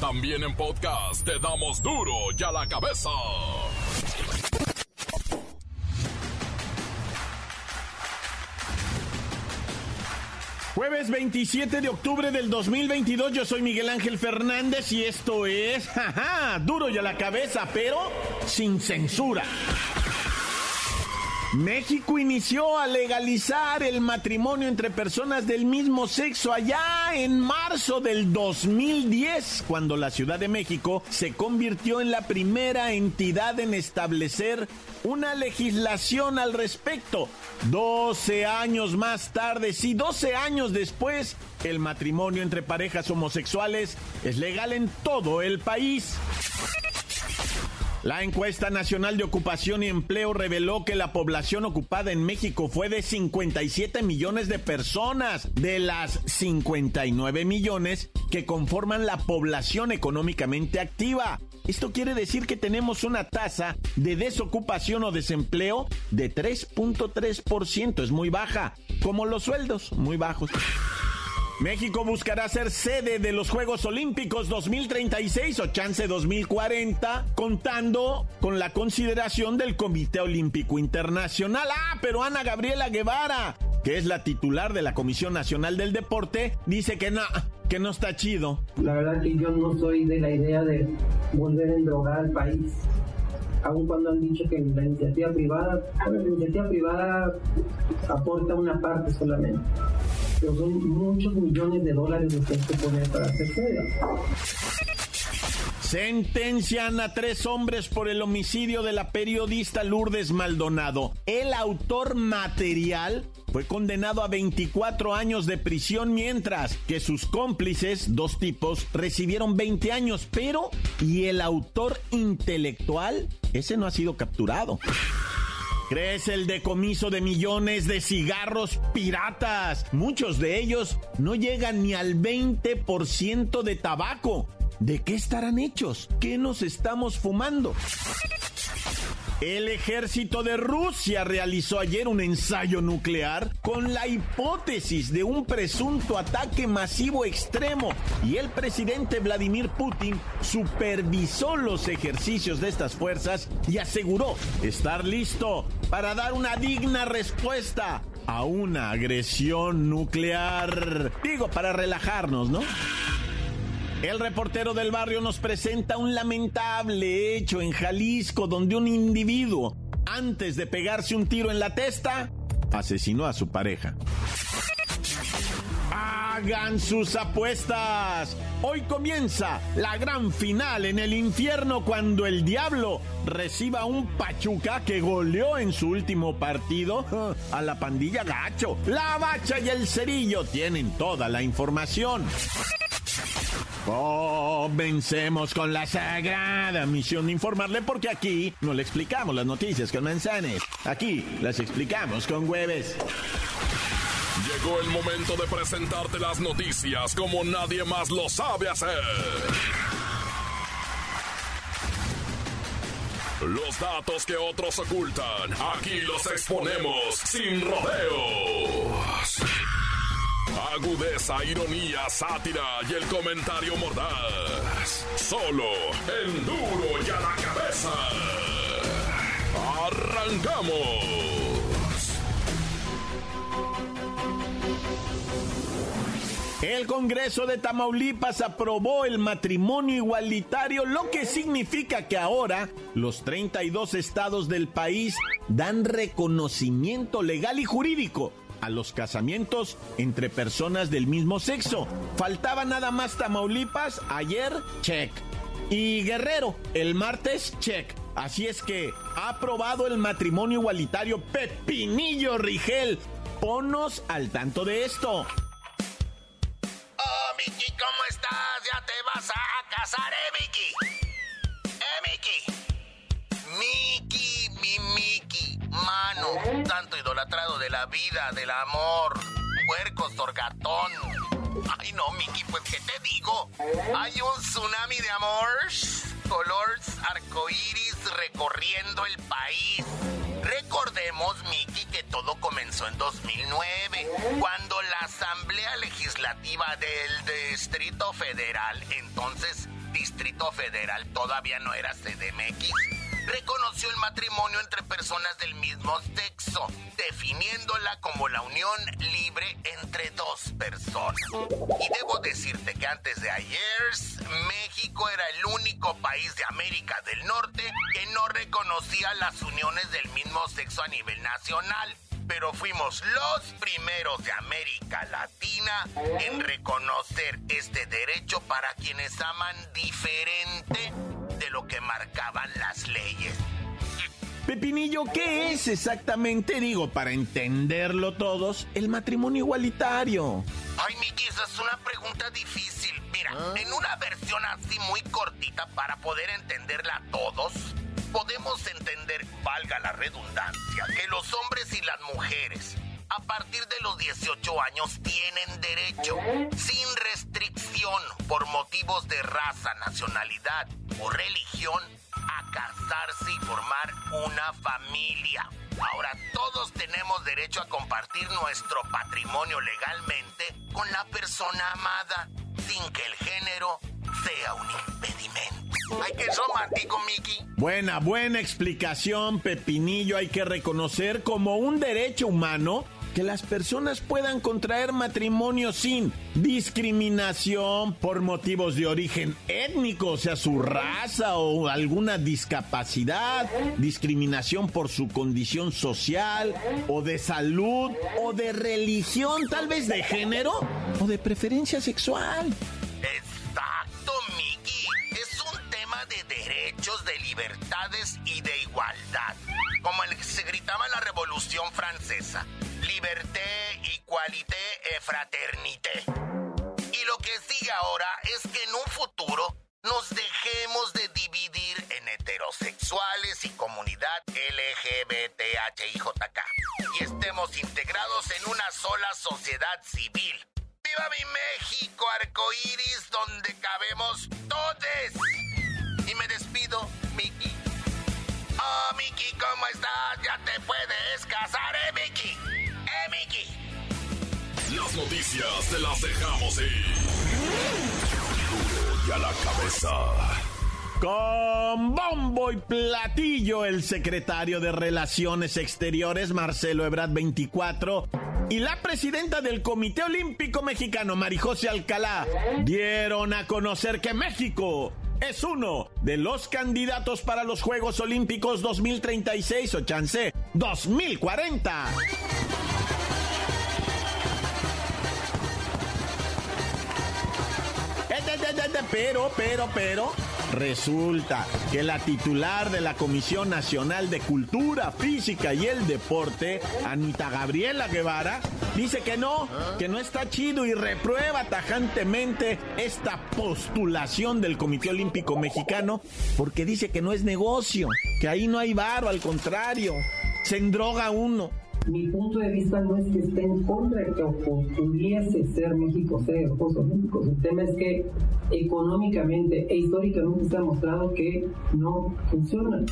También en podcast te damos duro y a la cabeza. Jueves 27 de octubre del 2022, yo soy Miguel Ángel Fernández y esto es, jaja, duro y a la cabeza, pero sin censura. México inició a legalizar el matrimonio entre personas del mismo sexo allá en marzo del 2010, cuando la Ciudad de México se convirtió en la primera entidad en establecer una legislación al respecto. 12 años más tarde, sí, 12 años después, el matrimonio entre parejas homosexuales es legal en todo el país. La encuesta nacional de ocupación y empleo reveló que la población ocupada en México fue de 57 millones de personas, de las 59 millones que conforman la población económicamente activa. Esto quiere decir que tenemos una tasa de desocupación o desempleo de 3.3%, es muy baja, como los sueldos, muy bajos. México buscará ser sede de los Juegos Olímpicos 2036 o chance 2040, contando con la consideración del Comité Olímpico Internacional. Ah, pero Ana Gabriela Guevara, que es la titular de la Comisión Nacional del Deporte, dice que no, que no está chido. La verdad que yo no soy de la idea de volver a endrogar al país aun cuando han dicho que la iniciativa privada, la iniciativa privada aporta una parte solamente pero son muchos millones de dólares que hay que poner para hacer Sentencian a tres hombres por el homicidio de la periodista Lourdes Maldonado. El autor material fue condenado a 24 años de prisión mientras que sus cómplices, dos tipos, recibieron 20 años, pero ¿y el autor intelectual? Ese no ha sido capturado. Crece el decomiso de millones de cigarros piratas. Muchos de ellos no llegan ni al 20% de tabaco. ¿De qué estarán hechos? ¿Qué nos estamos fumando? El ejército de Rusia realizó ayer un ensayo nuclear con la hipótesis de un presunto ataque masivo extremo y el presidente Vladimir Putin supervisó los ejercicios de estas fuerzas y aseguró estar listo para dar una digna respuesta a una agresión nuclear. Digo, para relajarnos, ¿no? El reportero del barrio nos presenta un lamentable hecho en Jalisco donde un individuo, antes de pegarse un tiro en la testa, asesinó a su pareja. Hagan sus apuestas. Hoy comienza la gran final en el infierno cuando el diablo reciba un Pachuca que goleó en su último partido a la pandilla gacho. La bacha y el cerillo tienen toda la información. Comencemos con la sagrada misión de informarle porque aquí no le explicamos las noticias con manzanes. Aquí las explicamos con hueves. Llegó el momento de presentarte las noticias como nadie más lo sabe hacer. Los datos que otros ocultan, aquí los exponemos sin rodeos. Agudeza, ironía, sátira y el comentario mordaz. Solo el duro y a la cabeza. ¡Arrancamos! El Congreso de Tamaulipas aprobó el matrimonio igualitario, lo que significa que ahora los 32 estados del país dan reconocimiento legal y jurídico a los casamientos entre personas del mismo sexo. Faltaba nada más Tamaulipas, ayer, check. Y Guerrero, el martes, check. Así es que ha aprobado el matrimonio igualitario Pepinillo Rigel. Ponos al tanto de esto. Oh, Miki, ¿cómo estás? ¿Ya te vas a casar, eh, Miki? Tanto idolatrado de la vida, del amor. Puerco, sorgatón. Ay, no, Miki, pues, ¿qué te digo? Hay un tsunami de amor, color arcoíris recorriendo el país. Recordemos, Miki, que todo comenzó en 2009, cuando la Asamblea Legislativa del Distrito Federal, entonces Distrito Federal todavía no era CDMX, reconoció el matrimonio entre personas del mismo sexo, definiéndola como la unión libre entre dos personas. Y debo decirte que antes de ayer, México era el único país de América del Norte que no reconocía las uniones del mismo sexo a nivel nacional pero fuimos los primeros de América Latina en reconocer este derecho para quienes aman diferente de lo que marcaban las leyes. Pepinillo, ¿qué es exactamente, digo, para entenderlo todos, el matrimonio igualitario? Ay, Miki, esa es una pregunta difícil. Mira, ¿Ah? en una versión así muy cortita para poder entenderla todos, podemos entender, valga la redundancia, que los hombres y las mujeres a partir de los 18 años tienen derecho, sin restricción por motivos de raza, nacionalidad o religión, a casarse y formar una familia. Ahora todos tenemos derecho a compartir nuestro patrimonio legalmente con la persona amada, sin que el género sea un impedimento. Ay, que romántico, Mickey. Buena, buena explicación, Pepinillo. Hay que reconocer como un derecho humano que las personas puedan contraer matrimonio sin discriminación por motivos de origen étnico, o sea, su raza o alguna discapacidad, discriminación por su condición social o de salud o de religión, tal vez de género o de preferencia sexual. Exacto, Miki. Es un tema de derechos, de libertades y de igualdad, como el que se gritaba en la Revolución Francesa liberté, igualité et fraternité. Y lo que sigue ahora es que en un futuro nos dejemos de dividir en heterosexuales y comunidad LGBTHIJK y estemos integrados en una sola sociedad civil. ¡Viva mi México arcoíris donde cabemos todos! Y me despido, Miki. Oh, Miki, ¿cómo estás? Ya te puedes casar, ¿eh, Miki? Las noticias te las dejamos ir. y a la cabeza. Con bombo y platillo, el secretario de Relaciones Exteriores, Marcelo Ebrard 24, y la presidenta del Comité Olímpico Mexicano, Marijose Alcalá, dieron a conocer que México es uno de los candidatos para los Juegos Olímpicos 2036 o chance 2040. Pero, pero, pero, resulta que la titular de la Comisión Nacional de Cultura Física y el Deporte, Anita Gabriela Guevara, dice que no, que no está chido y reprueba tajantemente esta postulación del Comité Olímpico Mexicano porque dice que no es negocio, que ahí no hay varo, al contrario, se endroga uno mi punto de vista no es que esté en contra de que pudiese ser México Juegos Olímpicos. El tema es que económicamente e históricamente se ha mostrado que no funciona.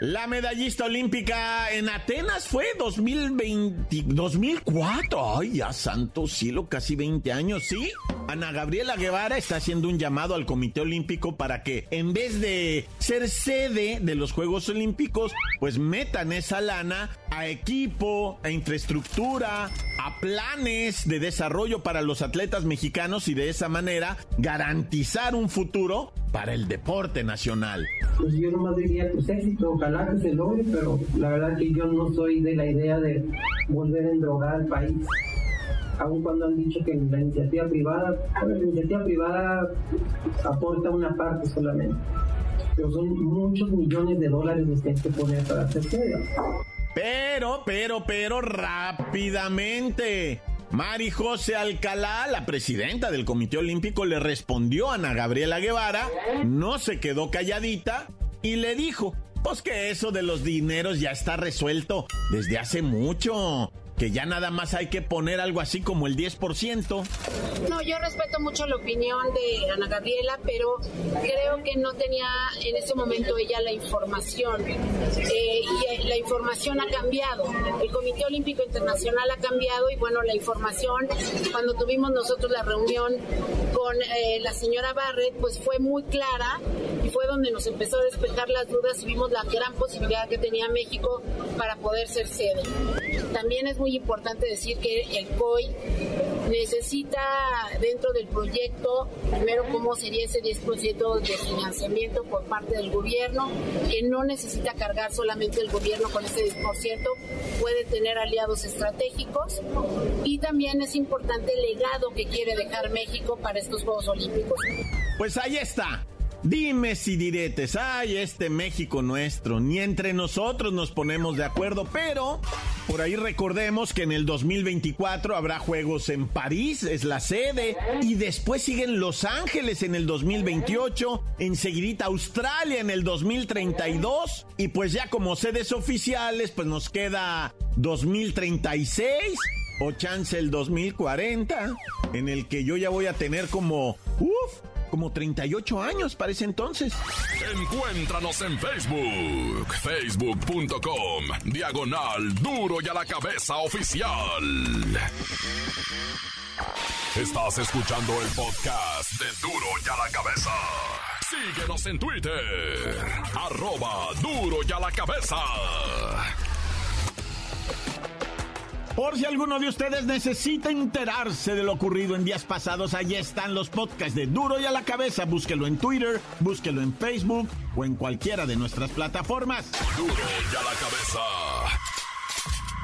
La medallista olímpica en Atenas fue 2020, 2004. Ay, ya santo cielo, casi 20 años, ¿sí? Ana Gabriela Guevara está haciendo un llamado al Comité Olímpico para que en vez de ser sede de los Juegos Olímpicos, pues metan esa lana a equipo, a infraestructura, a planes de desarrollo para los atletas mexicanos y de esa manera garantizar un futuro para el deporte nacional. Pues yo nomás diría, pues éxito, ojalá que se logre, pero la verdad que yo no soy de la idea de volver a endrogar al país. Aun cuando han dicho que la iniciativa privada, la iniciativa privada aporta una parte solamente, pero son muchos millones de dólares los que hay que poner para hacerse. Pero, pero, pero, rápidamente. Mari José Alcalá, la presidenta del Comité Olímpico, le respondió a Ana Gabriela Guevara, no se quedó calladita y le dijo, pues que eso de los dineros ya está resuelto desde hace mucho que ya nada más hay que poner algo así como el 10%. No, yo respeto mucho la opinión de Ana Gabriela, pero creo que no tenía en ese momento ella la información. Eh, y la información ha cambiado. El Comité Olímpico Internacional ha cambiado y bueno, la información, cuando tuvimos nosotros la reunión eh, la señora Barrett, pues fue muy clara y fue donde nos empezó a despertar las dudas y vimos la gran posibilidad que tenía México para poder ser sede. También es muy importante decir que el COI necesita dentro del proyecto, primero cómo sería ese 10% de financiamiento por parte del gobierno, que no necesita cargar solamente el gobierno con ese 10%, puede tener aliados estratégicos y también es importante el legado que quiere dejar México para estos Juegos Olímpicos. Pues ahí está. Dime si diretes, ay, este México nuestro, ni entre nosotros nos ponemos de acuerdo, pero por ahí recordemos que en el 2024 habrá juegos en París, es la sede, y después siguen Los Ángeles en el 2028, enseguidita Australia en el 2032, y pues ya como sedes oficiales, pues nos queda 2036 o chance el 2040, en el que yo ya voy a tener como, uff, como 38 años para ese entonces. Encuéntranos en Facebook, facebook.com, diagonal duro y a la cabeza oficial. Estás escuchando el podcast de duro y a la cabeza. Síguenos en Twitter, arroba duro y a la cabeza. Por si alguno de ustedes necesita enterarse de lo ocurrido en días pasados, allí están los podcasts de Duro y a la cabeza. Búsquelo en Twitter, búsquelo en Facebook o en cualquiera de nuestras plataformas. Duro y a la cabeza.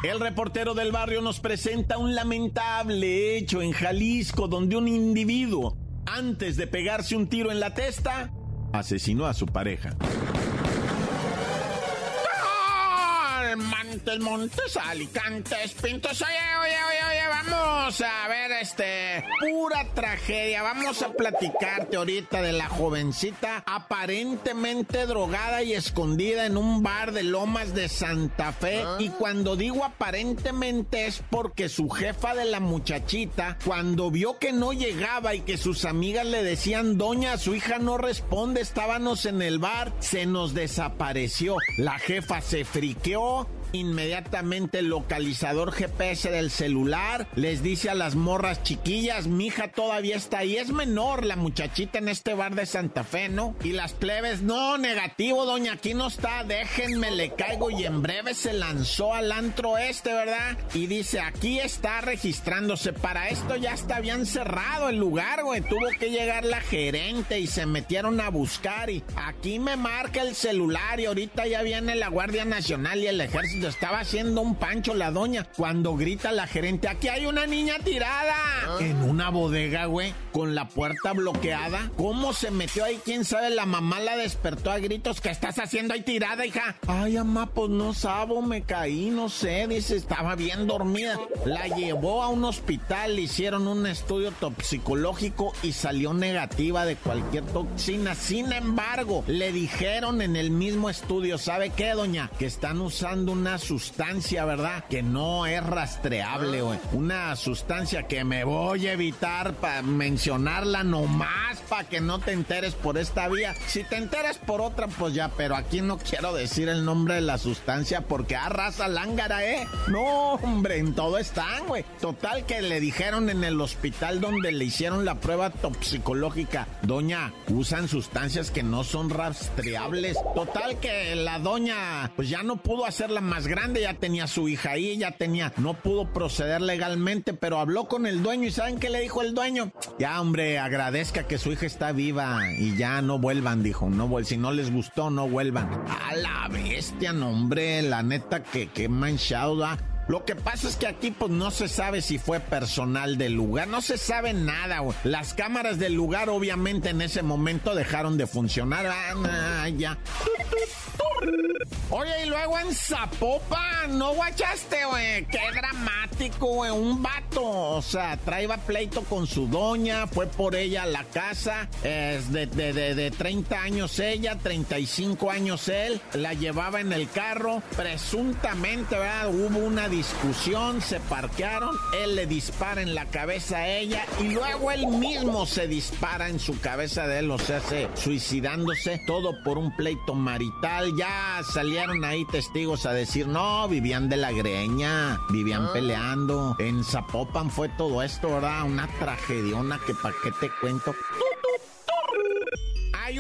El reportero del barrio nos presenta un lamentable hecho en Jalisco donde un individuo, antes de pegarse un tiro en la testa, asesinó a su pareja. Montes, Montes, Alicantes, Pintos. Oye, oye, oye, oye, vamos a ver, este, pura tragedia. Vamos a platicarte ahorita de la jovencita aparentemente drogada y escondida en un bar de Lomas de Santa Fe. Y cuando digo aparentemente es porque su jefa de la muchachita, cuando vio que no llegaba y que sus amigas le decían, doña, su hija no responde, estábamos en el bar, se nos desapareció. La jefa se friqueó inmediatamente el localizador GPS del celular, les dice a las morras chiquillas, mi hija todavía está ahí, es menor la muchachita en este bar de Santa Fe, ¿no? Y las plebes, no, negativo, doña, aquí no está, déjenme, le caigo y en breve se lanzó al antro este, ¿verdad? Y dice, aquí está registrándose, para esto ya está bien cerrado el lugar, güey, tuvo que llegar la gerente y se metieron a buscar y aquí me marca el celular y ahorita ya viene la Guardia Nacional y el ejército estaba haciendo un pancho la doña cuando grita la gerente, aquí hay una niña tirada en una bodega, güey, con la puerta bloqueada. ¿Cómo se metió ahí? ¿Quién sabe? La mamá la despertó a gritos. ¿Qué estás haciendo ahí tirada, hija? Ay, mamá, pues no sabo, me caí, no sé. Dice, estaba bien dormida. La llevó a un hospital, le hicieron un estudio toxicológico y salió negativa de cualquier toxina. Sin embargo, le dijeron en el mismo estudio, ¿sabe qué, doña? Que están usando una sustancia, ¿verdad? Que no es rastreable, güey. Una sustancia que me voy a evitar para mencionarla nomás para que no te enteres por esta vía. Si te enteras por otra, pues ya, pero aquí no quiero decir el nombre de la sustancia porque arrasa lángara, ¿eh? No, hombre, en todo están, güey. Total que le dijeron en el hospital donde le hicieron la prueba toxicológica, doña, usan sustancias que no son rastreables. Total que la doña, pues ya no pudo hacerla más grande, ya tenía su hija ahí, ya tenía, no pudo proceder legalmente, pero habló con el dueño y ¿saben qué le dijo el dueño? Ya, hombre, agradezca que su hija está viva y ya no vuelvan, dijo, no vuelvan, si no les gustó, no vuelvan. A la bestia, no, hombre, la neta que, que manchado. Lo que pasa es que aquí pues no se sabe si fue personal del lugar, no se sabe nada, güey. Las cámaras del lugar obviamente en ese momento dejaron de funcionar. Ah, ya. Oye, y luego en Zapopan, ¿no guachaste, güey? Qué dramático, güey. Un vato, o sea, traía pleito con su doña, fue por ella a la casa, es de, de, de, de 30 años ella, 35 años él, la llevaba en el carro, presuntamente, ¿verdad? Hubo una discusión, se parquearon, él le dispara en la cabeza a ella y luego él mismo se dispara en su cabeza de él, o sea, se, suicidándose, todo por un pleito marital. Ya salieron ahí testigos a decir, no, vivían de la greña, vivían ah. peleando. En Zapopan fue todo esto, ¿verdad? Una tragediona que para qué te cuento.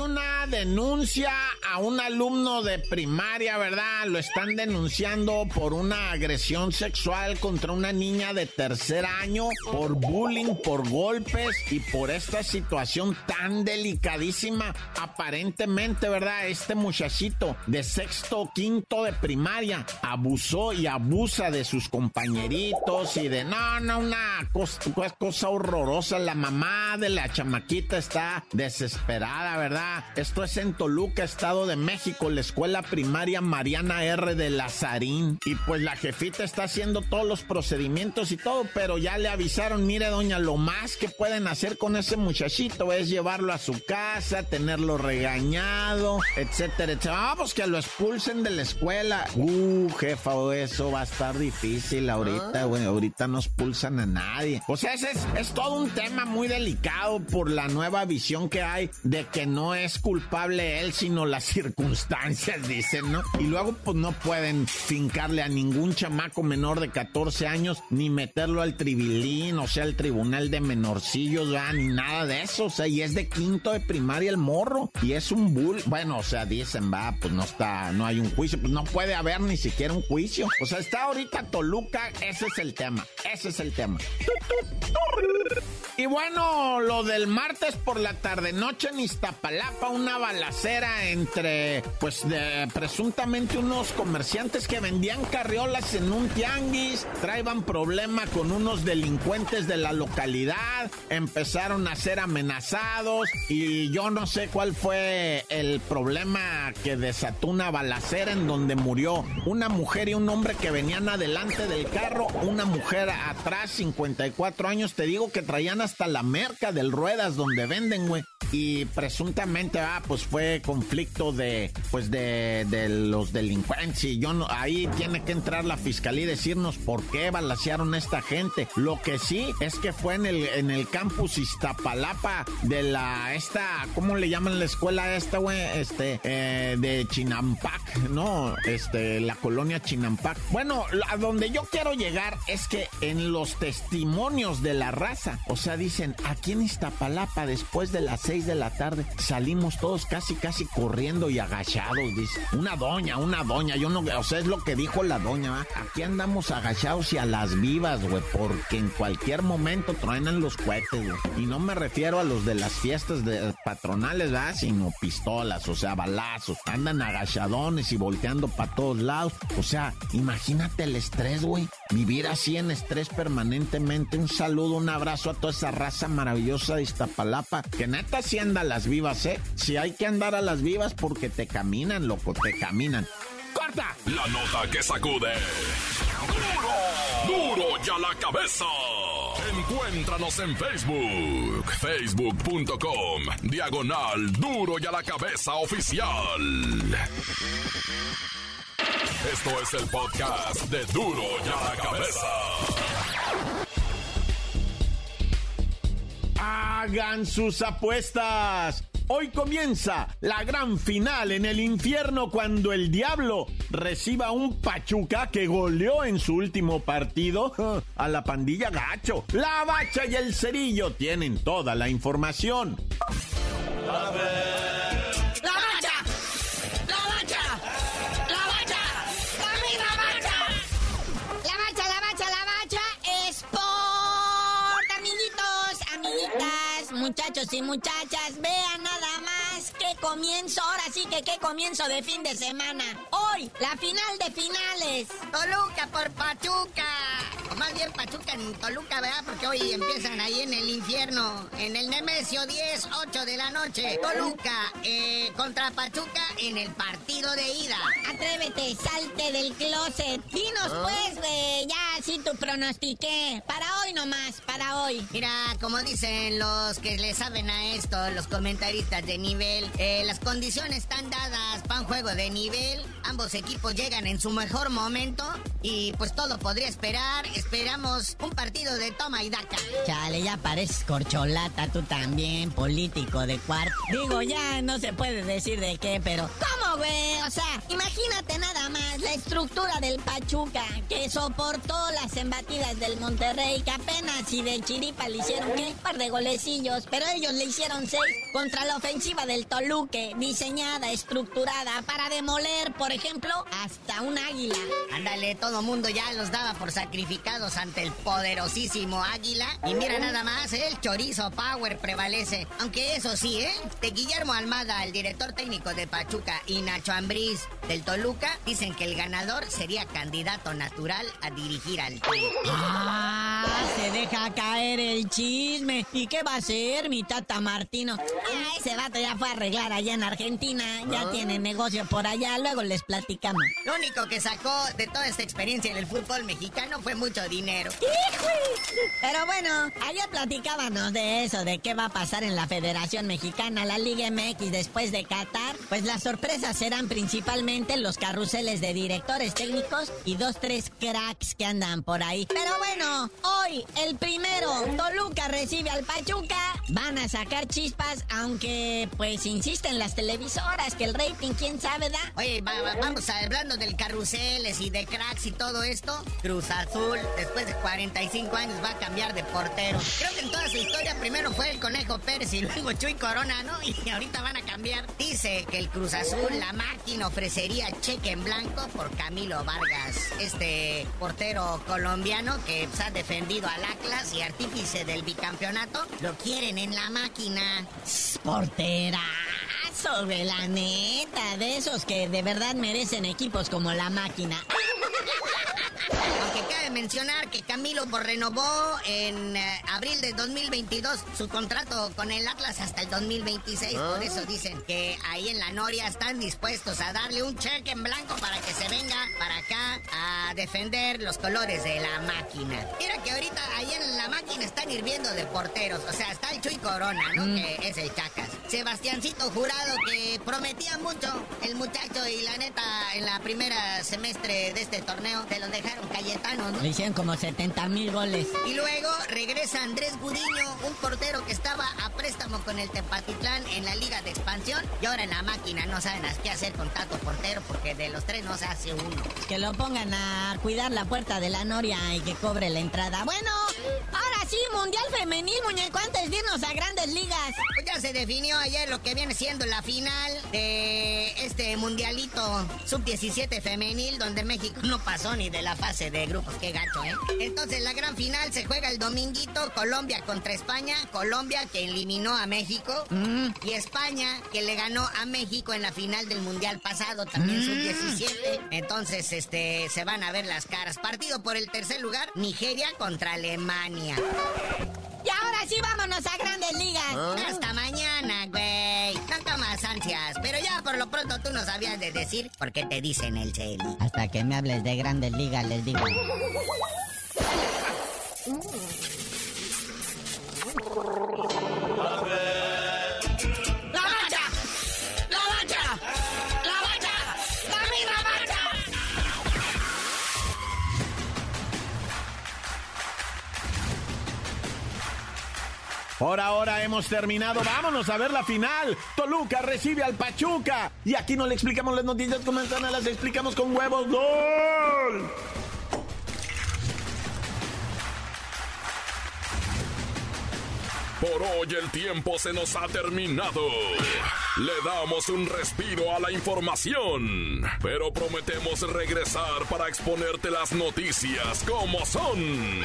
Una denuncia a un alumno de primaria, ¿verdad? Lo están denunciando por una agresión sexual contra una niña de tercer año, por bullying, por golpes y por esta situación tan delicadísima. Aparentemente, ¿verdad? Este muchachito de sexto quinto de primaria abusó y abusa de sus compañeritos y de no, no, una cosa, cosa horrorosa. La mamá de la chamaquita está desesperada, ¿verdad? Esto es en Toluca, Estado de México, la escuela primaria Mariana R. de Lazarín. Y pues la jefita está haciendo todos los procedimientos y todo, pero ya le avisaron, mire doña, lo más que pueden hacer con ese muchachito es llevarlo a su casa, tenerlo regañado, etcétera, etcétera. Vamos que lo expulsen de la escuela. Uh, jefa, eso va a estar difícil ahorita, güey. Ahorita no expulsan a nadie. O sea, ese es, es todo un tema muy delicado por la nueva visión que hay de que no no es culpable él, sino las circunstancias, dicen, ¿no? Y luego, pues no pueden fincarle a ningún chamaco menor de 14 años, ni meterlo al tribilín, o sea, al tribunal de menorcillos, ya, ni nada de eso, o sea, y es de quinto de primaria el morro, y es un bull, bueno, o sea, dicen, va, pues no está, no hay un juicio, pues no puede haber ni siquiera un juicio, o sea, está ahorita Toluca, ese es el tema, ese es el tema. Y bueno, lo del martes por la tarde noche en Iztapalapa, una balacera entre, pues, de, presuntamente unos comerciantes que vendían carriolas en un tianguis, traían problema con unos delincuentes de la localidad, empezaron a ser amenazados y yo no sé cuál fue el problema que desató una balacera en donde murió una mujer y un hombre que venían adelante del carro, una mujer atrás, 54 años, te digo que traían hasta la merca del Ruedas donde venden, güey. Y presuntamente, ah, pues fue conflicto de, pues de, de los delincuentes. Y yo no, ahí tiene que entrar la fiscalía y decirnos por qué balasearon a esta gente. Lo que sí es que fue en el, en el campus Iztapalapa de la, esta, ¿cómo le llaman la escuela esta, güey? Este, eh, de Chinampac, ¿no? Este, la colonia Chinampac. Bueno, a donde yo quiero llegar es que en los testimonios de la raza, o sea, dicen, aquí en Iztapalapa, después de las 6 de la tarde, salimos todos casi, casi corriendo y agachados, dice. Una doña, una doña, yo no, o sea, es lo que dijo la doña, aquí andamos agachados y a las vivas, güey, porque en cualquier momento truenan los cohetes, güey. Y no me refiero a los de las fiestas patronales, ¿verdad? Sino pistolas, o sea, balazos. Andan agachadones y volteando para todos lados. O sea, imagínate el estrés, güey. Vivir así en estrés permanentemente. Un saludo, un abrazo a toda esa raza maravillosa de Iztapalapa. Que neta si anda a las vivas, ¿eh? Si hay que andar a las vivas porque te caminan, loco, te caminan. ¡Corta! La nota que sacude. ¡Duro! ¡Duro ya la cabeza! Encuéntranos en Facebook, facebook.com, diagonal Duro y a la cabeza oficial. Esto es el podcast de Duro y a la cabeza. Hagan sus apuestas. Hoy comienza la gran final en el infierno cuando el diablo reciba un Pachuca que goleó en su último partido a la pandilla gacho. La bacha y el cerillo tienen toda la información. Muchachos y muchachas, vean nada más qué comienzo, ahora sí que qué comienzo de fin de semana. Hoy, la final de finales. Toluca por Pachuca. O más bien Pachuca en Toluca, ¿verdad? Porque hoy empiezan ahí en el infierno, en el Nemesio 10, 8 de la noche. Toluca eh, contra Pachuca en el partido de ida. Atrévete, salte del closet. Dinos ¿Ah? pues, eh, ya si tu pronostiqué. Para hoy nomás, para hoy. Mira, como dicen los que le saben a esto, los comentaristas de nivel, eh, las condiciones están dadas para un juego de nivel. Ambos equipos llegan en su mejor momento y pues todo podría esperar. Esperamos un partido de toma y daca. Chale, ya pareces corcholata tú también, político de cuarto. Digo, ya no se puede decir de qué, pero ¿cómo güey. O sea, imagínate nada más la estructura del Pachuca que soportó las embatidas del Monterrey, que apenas y de chiripa le hicieron ¿qué? un par de golecillos, pero ellos le hicieron seis contra la ofensiva del Toluque, diseñada, estructurada para demoler, por ejemplo, hasta un águila. Ándale, todo mundo ya los daba por sacrificados ante el poderosísimo águila. Y mira nada más, el chorizo power prevalece. Aunque eso sí, ¿eh? De Guillermo Almada, el director técnico de Pachuca, y Nacho Ambriz del Toluca, dicen que el ganador sería candidato natural a dirigir al Tri. Ah, se deja caer el chisme. ¿Y qué va a hacer mi tata Martino? Ah, ese vato ya fue a arreglar allá en Argentina. Ya ah. tiene negocio por allá. Luego les platicamos. Lo único que sacó de toda esta experiencia en el fútbol mexicano fue mucho dinero. Pero bueno, ayer platicábamos de eso, de qué va a pasar en la Federación Mexicana, la Liga MX después de Qatar. Pues las sorpresas serán principalmente los carruseles de directores técnicos y dos, tres cracks que andan por ahí. Pero bueno, hoy el primero, Toluca recibe al Pachuca. Van a sacar chispas, aunque pues insisten las televisoras que el rating, quién sabe, da. Oye, vamos hablando del carruseles y de cracks y todo esto. Cruz Azul, después de 45 años, va a cambiar de portero. Creo que en toda su historia primero fue el Conejo Pérez y luego Chuy Corona, ¿no? Y ahorita van a cambiar. Dice que el Cruz Azul, la máquina, ofrecería cheque en blanco por Camilo Vargas, este portero colombiano que ha defendido al Atlas y artífice del bicampeonato. Lo quieren en la máquina. Portera sobre la neta, de esos que de verdad merecen equipos como la máquina. Cabe mencionar que Camilo renovó en eh, abril de 2022 su contrato con el Atlas hasta el 2026. Por ah. eso dicen que ahí en la Noria están dispuestos a darle un cheque en blanco para que se venga para acá a defender los colores de la máquina. Mira que ahorita ahí en la máquina están hirviendo de porteros. O sea, está el Chuy Corona, ¿no? Mm. Que es el Chacas. Sebastiancito Jurado, que prometía mucho el muchacho y la neta en la primera semestre de este torneo se lo dejaron Cayetano, ¿no? Le hicieron como 70 mil goles. Y luego regresa Andrés Gudiño, un portero que estaba a préstamo con el Tepatitlán en la Liga de Expansión y ahora en la máquina no saben qué hacer con tanto portero porque de los tres no se hace uno. Que lo pongan a cuidar la puerta de la Noria y que cobre la entrada. Bueno, ahora sí, Mundial Femenil, muñeco, antes de irnos a grandes ligas. Pues ya se definió ayer lo que viene siendo la final de este mundialito sub-17 femenil, donde México no pasó ni de la fase de grupos. Qué gacho, ¿eh? Entonces, la gran final se juega el dominguito: Colombia contra España. Colombia que eliminó a México. Mm. Y España que le ganó a México en la final del mundial pasado, también mm. sub-17. Entonces, este, se van a ver las caras. Partido por el tercer lugar: Nigeria contra Alemania. Y ahora sí, vámonos a grandes ligas. ¿Ah? Hasta no sabías de decir por qué te dicen el Celi. Hasta que me hables de grandes ligas, les digo. Por ahora hemos terminado. Vámonos a ver la final. Toluca recibe al Pachuca. Y aquí no le explicamos las noticias con manzana, las explicamos con huevos. ¡Gol! Por hoy el tiempo se nos ha terminado. Le damos un respiro a la información, pero prometemos regresar para exponerte las noticias como son.